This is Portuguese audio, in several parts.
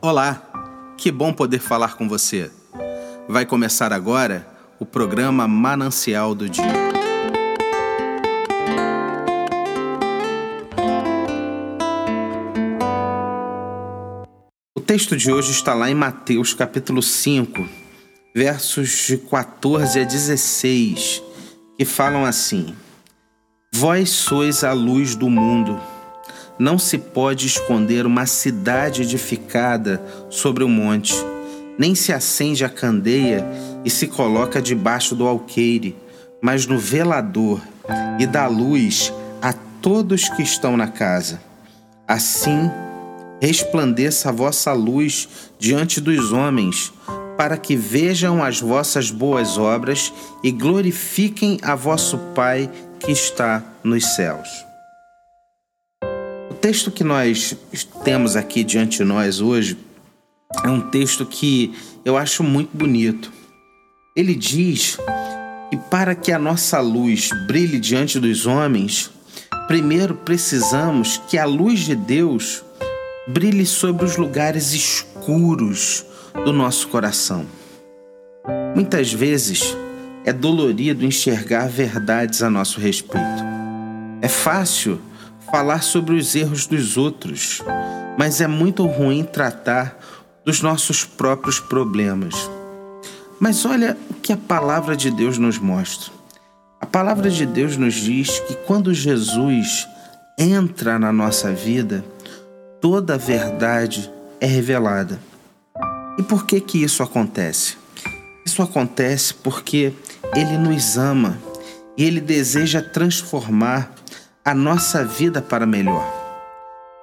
Olá, que bom poder falar com você. Vai começar agora o programa Manancial do Dia. O texto de hoje está lá em Mateus capítulo 5, versos de 14 a 16, que falam assim: Vós sois a luz do mundo. Não se pode esconder uma cidade edificada sobre um monte, nem se acende a candeia e se coloca debaixo do alqueire, mas no velador, e dá luz a todos que estão na casa. Assim, resplandeça a vossa luz diante dos homens, para que vejam as vossas boas obras e glorifiquem a vosso Pai que está nos céus texto que nós temos aqui diante de nós hoje é um texto que eu acho muito bonito. Ele diz que para que a nossa luz brilhe diante dos homens, primeiro precisamos que a luz de Deus brilhe sobre os lugares escuros do nosso coração. Muitas vezes é dolorido enxergar verdades a nosso respeito. É fácil falar sobre os erros dos outros, mas é muito ruim tratar dos nossos próprios problemas. Mas olha o que a palavra de Deus nos mostra. A palavra de Deus nos diz que quando Jesus entra na nossa vida, toda a verdade é revelada. E por que que isso acontece? Isso acontece porque ele nos ama e ele deseja transformar a nossa vida para melhor.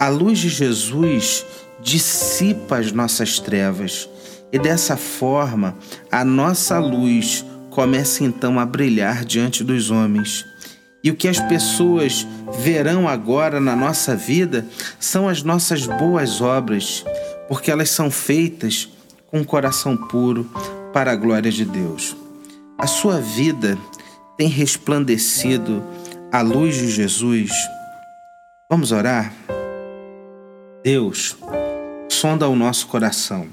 A luz de Jesus dissipa as nossas trevas e dessa forma a nossa luz começa então a brilhar diante dos homens. E o que as pessoas verão agora na nossa vida são as nossas boas obras, porque elas são feitas com coração puro para a glória de Deus. A sua vida tem resplandecido à luz de Jesus, vamos orar? Deus, sonda o nosso coração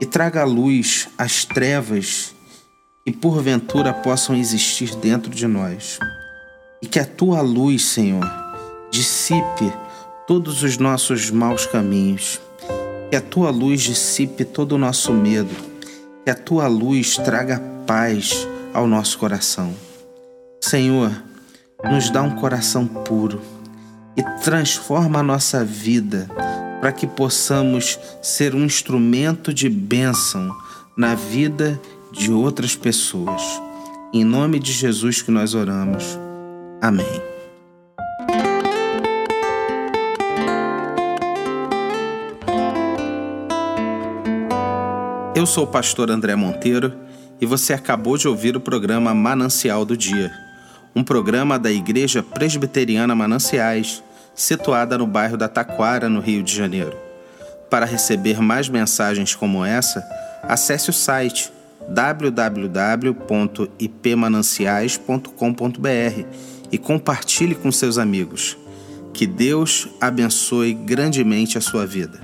e traga à luz as trevas que porventura possam existir dentro de nós. E que a tua luz, Senhor, dissipe todos os nossos maus caminhos. Que a tua luz dissipe todo o nosso medo. Que a tua luz traga paz ao nosso coração. Senhor, nos dá um coração puro e transforma a nossa vida para que possamos ser um instrumento de bênção na vida de outras pessoas. Em nome de Jesus que nós oramos. Amém. Eu sou o pastor André Monteiro e você acabou de ouvir o programa Manancial do Dia um programa da Igreja Presbiteriana Mananciais, situada no bairro da Taquara, no Rio de Janeiro. Para receber mais mensagens como essa, acesse o site www.ipmananciais.com.br e compartilhe com seus amigos. Que Deus abençoe grandemente a sua vida.